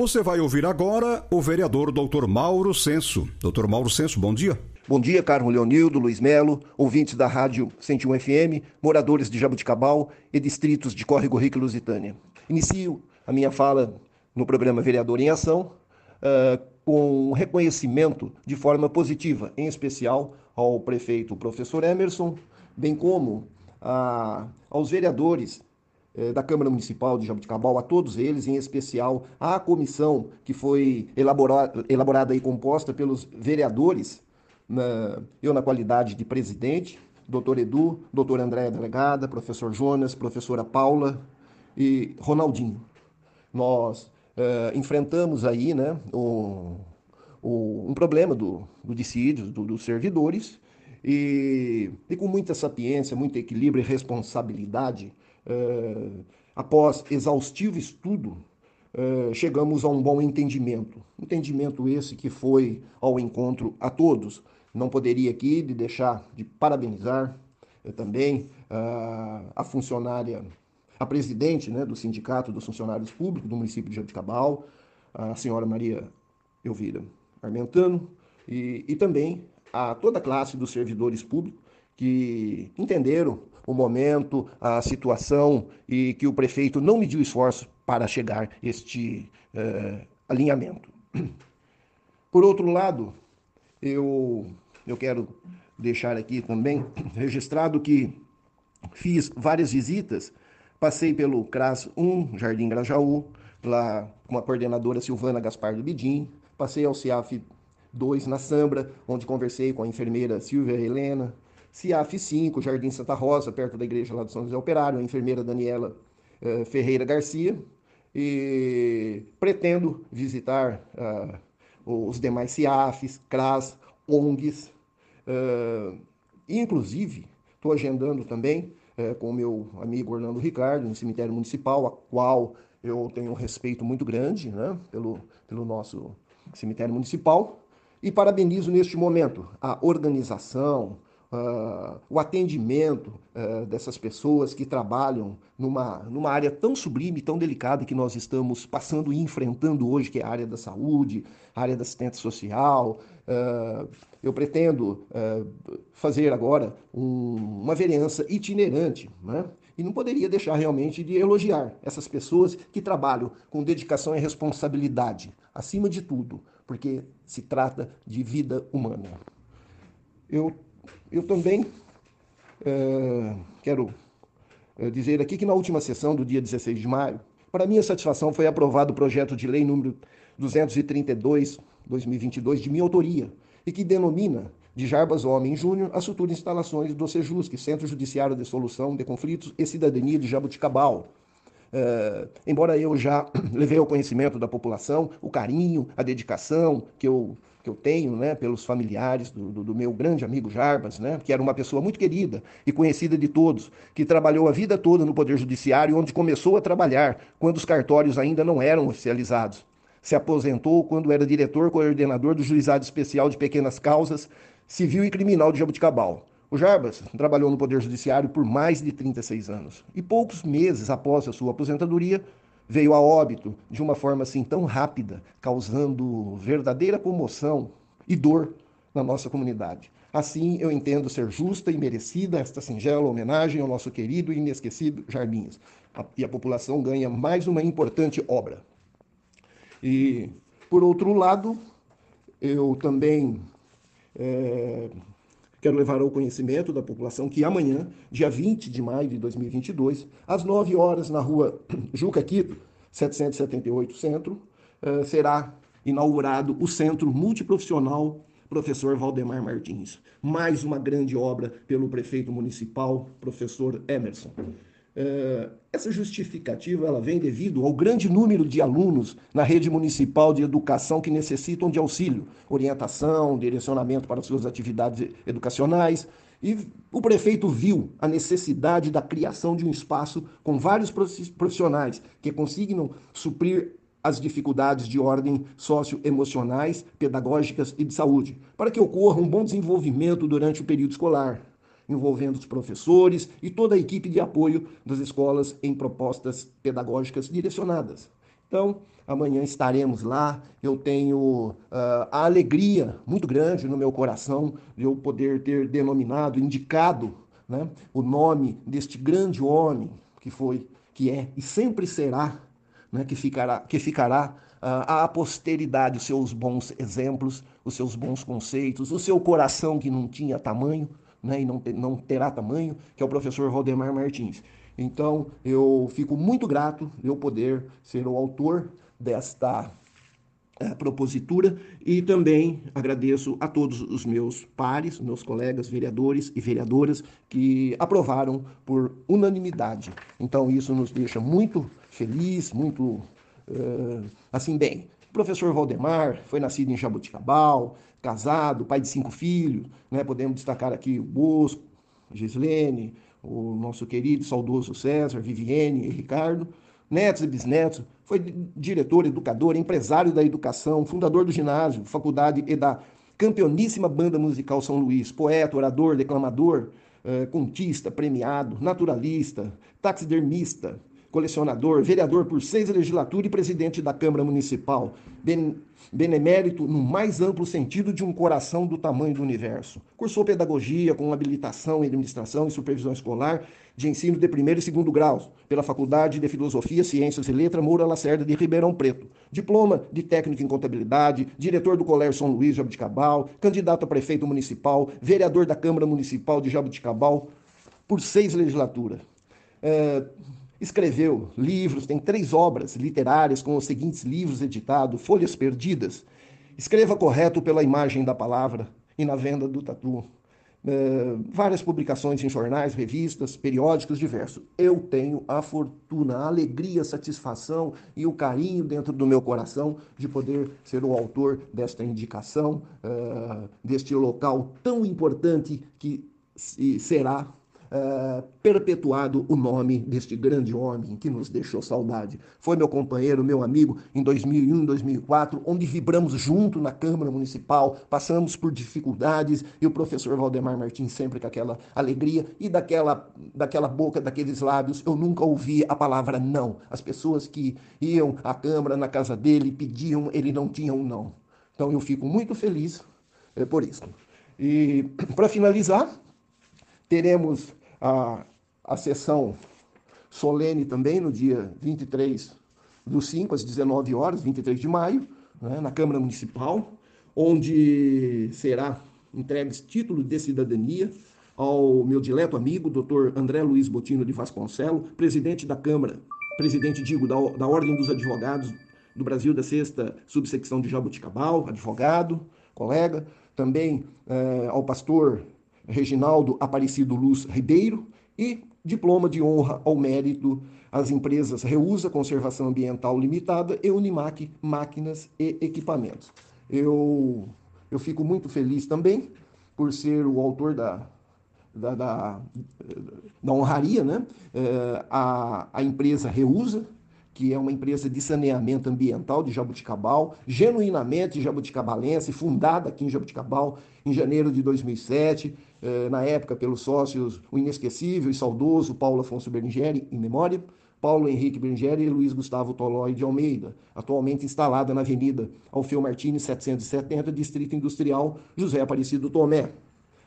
Você vai ouvir agora o vereador Dr. Mauro Senso. Dr. Mauro Senso, bom dia. Bom dia, Carlos Leonildo, Luiz Melo, ouvintes da Rádio 101 FM, moradores de Jabuticabal e distritos de Córrego Rico e Lusitânia. Inicio a minha fala no programa Vereador em Ação uh, com um reconhecimento de forma positiva, em especial ao prefeito professor Emerson, bem como uh, aos vereadores da Câmara Municipal de Jabuticabal, a todos eles, em especial à comissão que foi elaborada, elaborada e composta pelos vereadores, na, eu na qualidade de presidente, doutor Edu, doutor Andréa Delegada, professor Jonas, professora Paula e Ronaldinho. Nós eh, enfrentamos aí né, o, um problema do, do dissídio do, dos servidores e, e com muita sapiência, muito equilíbrio e responsabilidade, após exaustivo estudo, é, chegamos a um bom entendimento. Entendimento esse que foi ao encontro a todos. Não poderia aqui de deixar de parabenizar é, também a funcionária, a presidente né, do Sindicato dos Funcionários Públicos do município de Jabuticabal, a senhora Maria Elvira Armentano, e, e também a toda a classe dos servidores públicos que entenderam o momento, a situação e que o prefeito não mediu esforço para chegar este uh, alinhamento. Por outro lado, eu, eu quero deixar aqui também registrado que fiz várias visitas, passei pelo CRAS 1, Jardim Grajaú, lá com a coordenadora Silvana Gaspar do Bidim, passei ao CIAF 2 na Sambra, onde conversei com a enfermeira Silvia Helena, CIAF 5, Jardim Santa Rosa, perto da igreja lá do São José Operário, a enfermeira Daniela uh, Ferreira Garcia, e pretendo visitar uh, os demais CIAFs, CRAS, ONGs, uh, e inclusive estou agendando também uh, com o meu amigo Orlando Ricardo, no cemitério municipal, a qual eu tenho um respeito muito grande né, pelo, pelo nosso cemitério municipal, e parabenizo neste momento a organização, uh, o atendimento uh, dessas pessoas que trabalham numa, numa área tão sublime, tão delicada que nós estamos passando e enfrentando hoje, que é a área da saúde, a área da assistência social. Uh, eu pretendo fazer agora um, uma vereança itinerante, né? E não poderia deixar realmente de elogiar essas pessoas que trabalham com dedicação e responsabilidade, acima de tudo, porque se trata de vida humana. Eu eu também é, quero é, dizer aqui que na última sessão do dia 16 de maio, para minha satisfação, foi aprovado o projeto de lei número 232, 2022, de minha autoria, e que denomina de Jarbas Homem Júnior as futuras instalações do SEJUSC, Centro Judiciário de Solução de Conflitos e Cidadania de Jabuticabal. É, embora eu já levei ao conhecimento da população o carinho, a dedicação que eu que eu tenho né, pelos familiares do, do, do, meu grande amigo Jarbas, né, que era uma pessoa muito querida e conhecida de todos, que trabalhou a vida toda no Poder Judiciário, onde começou a trabalhar quando os cartórios ainda não eram oficializados. Se aposentou quando era diretor coordenador do Juizado Especial de Pequenas Causas Civil e Criminal de Jabuticabal. O Jarbas trabalhou no Poder Judiciário por mais de 36 anos e poucos meses após a sua aposentadoria veio a óbito de uma forma assim tão rápida, causando verdadeira comoção e dor na nossa comunidade. Assim, eu entendo ser justa e merecida esta singela homenagem ao nosso querido e inesquecido Jarbinhas. E a população ganha mais uma importante obra. E, por outro lado, eu também é, quero levar ao conhecimento da população que amanhã, dia 20 de maio de 2022, às 9 horas, na rua Juca Quito, 778 Centro, eh, será inaugurado o Centro Multiprofissional Professor Valdemar Martins. Mais uma grande obra pelo prefeito municipal, professor Emerson. É, essa justificativa ela vem devido ao grande número de alunos na rede municipal de educação que necessitam de auxílio, orientação, direcionamento para suas atividades educacionais. E o prefeito viu a necessidade da criação de um espaço com vários profissionais que consigam suprir as dificuldades de ordem socioemocionais, pedagógicas e de saúde, para que ocorra um bom desenvolvimento durante o período escolar, envolvendo os professores e toda a equipe de apoio das escolas em propostas pedagógicas direcionadas. Então, amanhã estaremos lá. Eu tenho uh, a alegria muito grande no meu coração de eu poder ter denominado, indicado né, o nome deste grande homem que foi, que é e sempre será, né, que ficará, que ficará uh, à posteridade os seus bons exemplos, os seus bons conceitos, o seu coração que não tinha tamanho, né, e não, não terá tamanho, que é o professor Valdemar Martins. Então, eu fico muito grato eu poder ser o autor desta é, propositura e também agradeço a todos os meus pares, meus colegas vereadores e vereadoras que aprovaram por unanimidade. Então, isso nos deixa muito feliz, muito uh, assim bem. Professor Valdemar foi nascido em Jaboticabal, casado, pai de cinco filhos, né? podemos destacar aqui o Bosco, Gislene, o nosso querido saudoso César, Viviane e Ricardo, netos e bisnetos, foi diretor, educador, empresário da educação, fundador do ginásio, faculdade e da campeoníssima banda musical São Luís, poeta, orador, declamador, eh, contista, premiado, naturalista, taxidermista, colecionador, vereador por seis legislaturas e presidente da Câmara Municipal, ben, benemérito no mais amplo sentido de um coração do tamanho do universo. Cursou pedagogia com habilitação em administração e supervisão escolar de ensino de primeiro e segundo graus pela Faculdade de Filosofia, Ciências e Letras Moura Lacerda de Ribeirão Preto. Diploma de técnico em contabilidade, diretor do Colégio São Luís Jabuticabal, candidato a prefeito municipal, vereador da Câmara Municipal de Jabuticabal por seis legislaturas. É, Escreveu livros, tem três obras literárias com os seguintes livros editados: Folhas Perdidas. Escreva correto pela imagem da palavra e na venda do tatu. É, várias publicações em jornais, revistas, periódicos diversos. Eu tenho a fortuna, a alegria, a satisfação e o carinho dentro do meu coração de poder ser o autor desta indicação, é, deste local tão importante que será uh, perpetuado o nome deste grande homem que nos deixou saudade. Foi meu companheiro, meu amigo em 2001, 2004, onde vibramos junto na Câmara Municipal, passamos por dificuldades e o professor Valdemar Martins sempre com aquela alegria e daquela, daquela boca, daqueles lábios, eu nunca ouvi a palavra não. As pessoas que iam à Câmara, na casa dele, pediam, ele não tinha um não. Então eu fico muito feliz é, por isso. E para finalizar, teremos a, a sessão solene também no dia 23 do 5 às 19 horas, 23 de maio, né, na Câmara Municipal, onde será entregue título de cidadania ao meu dileto amigo, doutor André Luiz Botino de Vasconcelo, presidente da Câmara, presidente, digo, da, da Ordem dos Advogados do Brasil, da sexta subsecção de Jabuticabal, advogado, colega, também eh, ao pastor Reginaldo Aparecido Luz Ribeiro e diploma de honra ao mérito às empresas Reusa Conservação Ambiental Limitada e Unimac Máquinas e Equipamentos. Eu, eu fico muito feliz também por ser o autor da, da, da, da honraria, né? É, a, a empresa Reusa, que é uma empresa de saneamento ambiental de Jabuticabal, genuinamente jabuticabalense, fundada aqui em Jabuticabal em janeiro de 2007, eh, na época pelos sócios o inesquecível e saudoso Paulo Afonso Berlingeri, em memória, Paulo Henrique Berlingeri e Luiz Gustavo Tolói de Almeida, atualmente instalada na Avenida Alfeu Martins 770, Distrito Industrial José Aparecido Tomé,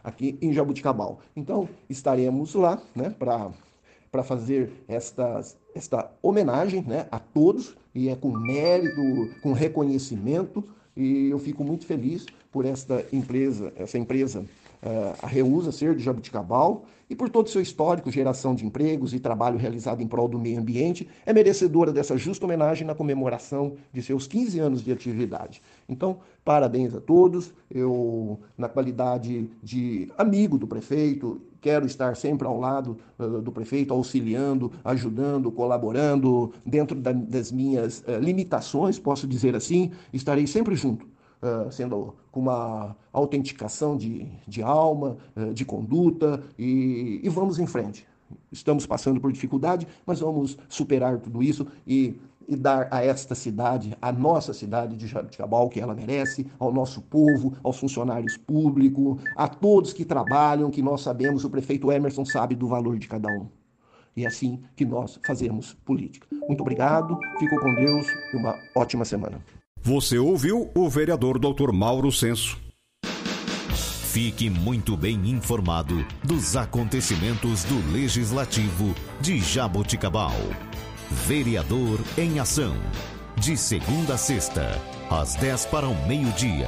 aqui em Jabuticabal. Então, estaremos lá né, para fazer estas, esta homenagem né, a todos, e é com mérito, com reconhecimento, e eu fico muito feliz por esta empresa, essa empresa a Reusa Ser de Jabuticabal e por todo o seu histórico, geração de empregos e trabalho realizado em prol do meio ambiente, é merecedora dessa justa homenagem na comemoração de seus 15 anos de atividade. Então, parabéns a todos. Eu, na qualidade de amigo do prefeito, quero estar sempre ao lado uh, do prefeito, auxiliando, ajudando, colaborando, dentro da, das minhas uh, limitações, posso dizer assim, estarei sempre junto sendo com uma autenticação de, de alma, de conduta, e, e vamos em frente. Estamos passando por dificuldade, mas vamos superar tudo isso e e dar a esta cidade, a nossa cidade de Jabuticabal, que ela merece, ao nosso povo, aos funcionários públicos, a todos que trabalham, que nós sabemos, o prefeito Emerson sabe do valor de cada um. E é assim que nós fazemos política. Muito obrigado, fico com Deus e uma ótima semana. Você ouviu o vereador Dr. Mauro Senso. Fique muito bem informado dos acontecimentos do Legislativo de Jaboticabal. Vereador em Ação. De segunda a sexta, às 10 para o meio-dia.